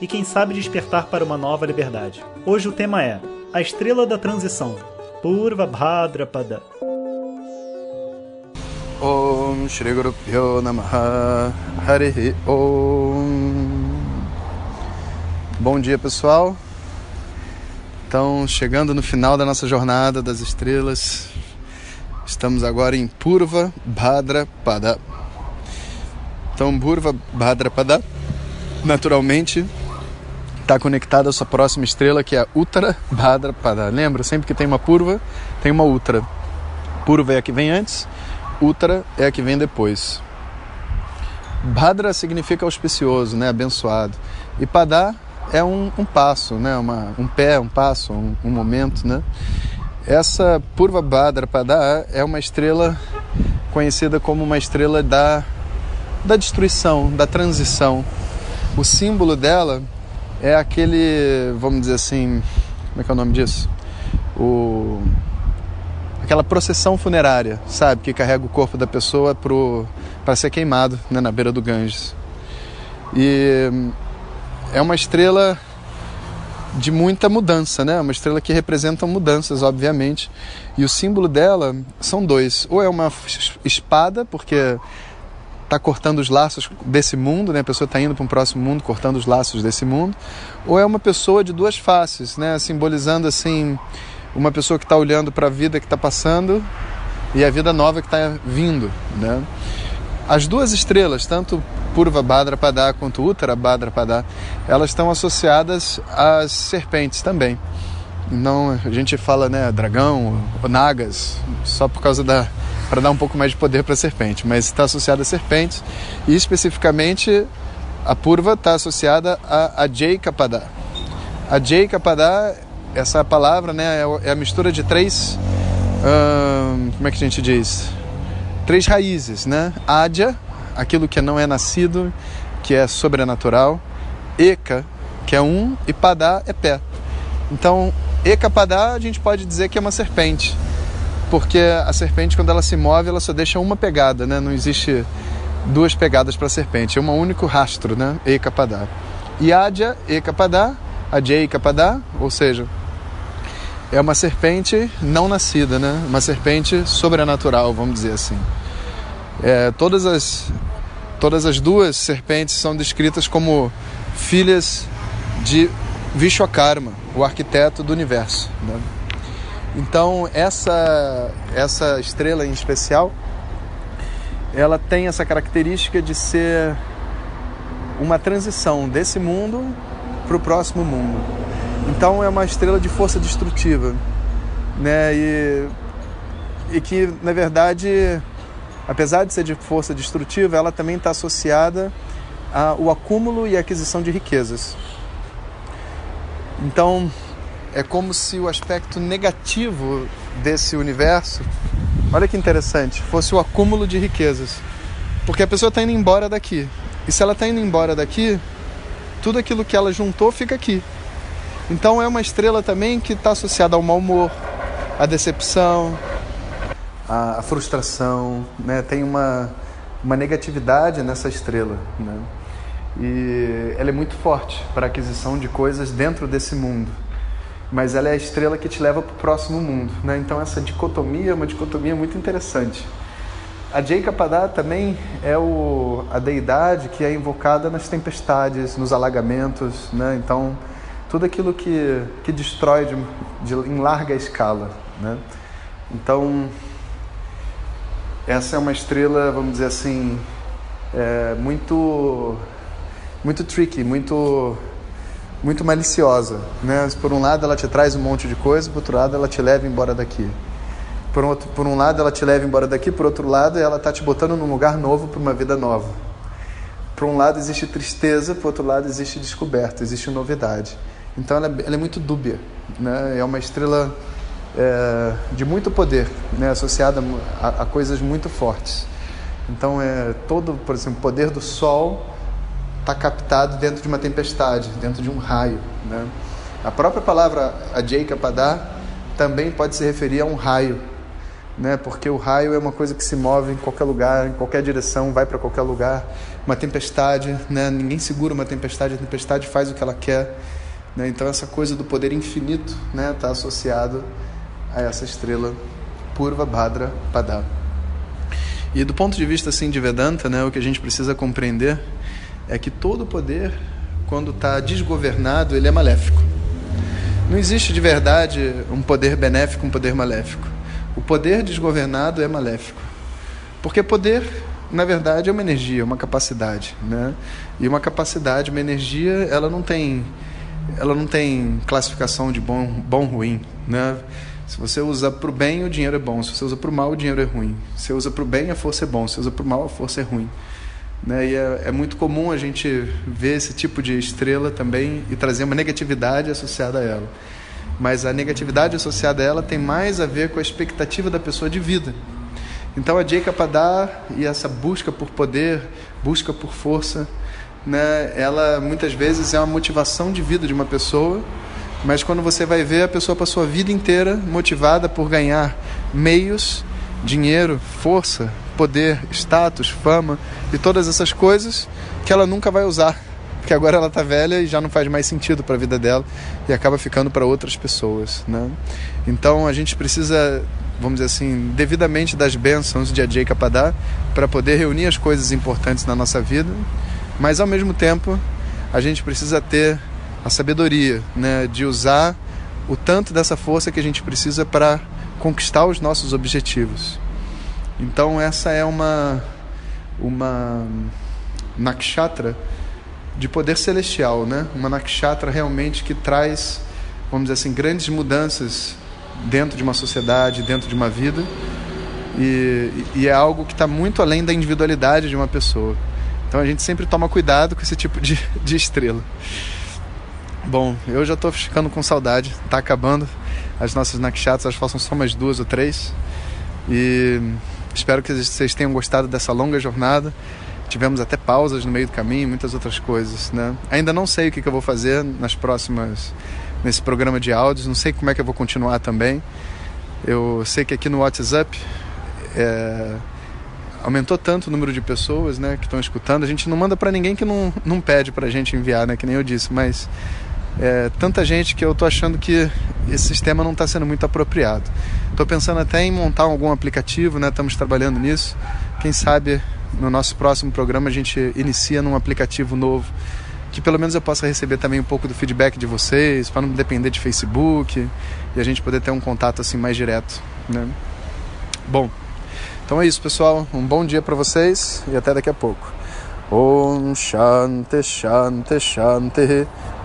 e, quem sabe, despertar para uma nova liberdade. Hoje o tema é A Estrela da Transição, Purva Bhadrapada. Om Shri Guru Pyo Namaha Harihi Om Bom dia pessoal Então chegando no final da nossa jornada das estrelas Estamos agora em Purva Bhadrapada. Então, Purva Bhadrapada, naturalmente, está conectada à sua próxima estrela, que é a Uttara Bhadrapada. Lembra? Sempre que tem uma Purva, tem uma Uttara. Purva é a que vem antes, Uttara é a que vem depois. Bhadra significa auspicioso, né? abençoado. E Padá é um, um passo, né? Uma, um pé, um passo, um, um momento, né? Essa Purva Bhadrapada é uma estrela conhecida como uma estrela da, da destruição, da transição. O símbolo dela é aquele, vamos dizer assim, como é que é o nome disso? O, aquela procissão funerária, sabe? Que carrega o corpo da pessoa para ser queimado né, na beira do Ganges. E é uma estrela de muita mudança, né? Uma estrela que representa mudanças, obviamente. E o símbolo dela são dois. Ou é uma espada, porque está cortando os laços desse mundo, né? A pessoa está indo para um próximo mundo, cortando os laços desse mundo. Ou é uma pessoa de duas faces, né? Simbolizando assim uma pessoa que está olhando para a vida que está passando e a vida nova que está vindo, né? As duas estrelas, tanto Purva Bhadrapada quanto Uttara Bhadrapada, elas estão associadas às serpentes também. Não, a gente fala, né, dragão, nagas, só por causa da para dar um pouco mais de poder para a serpente, mas está associada a serpentes e especificamente a Purva está associada a, a Jaikapada. A Jaikapada, essa palavra, né, é, é a mistura de três, hum, como é que a gente diz? Três raízes, né? Adya, aquilo que não é nascido, que é sobrenatural. Eka, que é um, e Padá é pé. Então, Eka Padá a gente pode dizer que é uma serpente, porque a serpente, quando ela se move, ela só deixa uma pegada, né? Não existe duas pegadas para a serpente, é um único rastro, né? E Adya, Eka Padá, Adya Eka Padá, ou seja, é uma serpente não nascida, né? Uma serpente sobrenatural, vamos dizer assim. É, todas as Todas as duas serpentes são descritas como filhas de Vishwakarma, o arquiteto do universo. Né? Então essa essa estrela em especial, ela tem essa característica de ser uma transição desse mundo para o próximo mundo. Então é uma estrela de força destrutiva, né? E, e que na verdade apesar de ser de força destrutiva, ela também está associada ao acúmulo e aquisição de riquezas. Então, é como se o aspecto negativo desse universo, olha que interessante, fosse o acúmulo de riquezas. Porque a pessoa está indo embora daqui. E se ela está indo embora daqui, tudo aquilo que ela juntou fica aqui. Então é uma estrela também que está associada ao mau humor, à decepção, a frustração, né? tem uma, uma negatividade nessa estrela. Né? E ela é muito forte para a aquisição de coisas dentro desse mundo. Mas ela é a estrela que te leva para o próximo mundo. Né? Então essa dicotomia é uma dicotomia muito interessante. A Jaikapada também é o, a deidade que é invocada nas tempestades, nos alagamentos, né? Então, tudo aquilo que, que destrói de, de, em larga escala, né? Então, essa é uma estrela, vamos dizer assim, é, muito, muito tricky, muito, muito maliciosa. Né? Por um lado, ela te traz um monte de coisa, por outro lado, ela te leva embora daqui. Por outro, por um lado, ela te leva embora daqui, por outro lado, ela está te botando num lugar novo para uma vida nova. Por um lado existe tristeza, por outro lado existe descoberta, existe novidade. Então ela é, ela é muito dúbia, né? É uma estrela é, de muito poder, né? Associada a, a, coisas muito fortes. Então é todo, por exemplo, o poder do Sol está captado dentro de uma tempestade, dentro de um raio, né? A própria palavra Ajaykapada também pode se referir a um raio, né? Porque o raio é uma coisa que se move em qualquer lugar, em qualquer direção, vai para qualquer lugar. Uma tempestade, né? Ninguém segura uma tempestade, a tempestade faz o que ela quer. Né? Então essa coisa do poder infinito, né, está associado a essa estrela Purva Bhadra Pada. E do ponto de vista assim de Vedanta, né, o que a gente precisa compreender é que todo poder, quando está desgovernado, ele é maléfico. Não existe de verdade um poder benéfico, um poder maléfico. O poder desgovernado é maléfico. Porque poder, na verdade, é uma energia, uma capacidade, né? E uma capacidade, uma energia, ela não tem ela não tem classificação de bom, bom ruim, né? Se você usa para o bem, o dinheiro é bom. Se você usa para o mal, o dinheiro é ruim. Se você usa para o bem, a força é bom. Se você usa para o mal, a força é ruim. Né? E é, é, muito comum a gente ver esse tipo de estrela também e trazer uma negatividade associada a ela. Mas a negatividade associada a ela tem mais a ver com a expectativa da pessoa de vida. Então a Jay dar e essa busca por poder, busca por força, né, ela muitas vezes é uma motivação de vida de uma pessoa, mas quando você vai ver, a pessoa passou a vida inteira motivada por ganhar meios, dinheiro, força, poder, status, fama e todas essas coisas que ela nunca vai usar, porque agora ela está velha e já não faz mais sentido para a vida dela e acaba ficando para outras pessoas, né? Então a gente precisa, vamos dizer assim, devidamente das bênçãos de Ajay Kapadá para poder reunir as coisas importantes na nossa vida, mas ao mesmo tempo a gente precisa ter a sabedoria, né, de usar o tanto dessa força que a gente precisa para conquistar os nossos objetivos. Então essa é uma uma nakshatra de poder celestial, né? Uma nakshatra realmente que traz, vamos dizer assim, grandes mudanças dentro de uma sociedade, dentro de uma vida. E, e é algo que está muito além da individualidade de uma pessoa. Então a gente sempre toma cuidado com esse tipo de, de estrela. Bom, eu já estou ficando com saudade. Está acabando as nossas nakshatras, que faltam só mais duas ou três. E Espero que vocês tenham gostado dessa longa jornada. Tivemos até pausas no meio do caminho, muitas outras coisas, né? Ainda não sei o que, eu vou fazer nas próximas nesse programa de áudios, não sei como é que eu vou continuar também. Eu sei que aqui no WhatsApp é, aumentou tanto o número de pessoas, né, que estão escutando. A gente não manda para ninguém que não, não pede para a gente enviar, né, que nem eu disse, mas é, tanta gente que eu estou achando que esse sistema não está sendo muito apropriado. Estou pensando até em montar algum aplicativo, né? Estamos trabalhando nisso. Quem sabe no nosso próximo programa a gente inicia num aplicativo novo que pelo menos eu possa receber também um pouco do feedback de vocês, para não depender de Facebook e a gente poder ter um contato assim mais direto, né? Bom, então é isso, pessoal. Um bom dia para vocês e até daqui a pouco. Om Shanti Shanti Shanti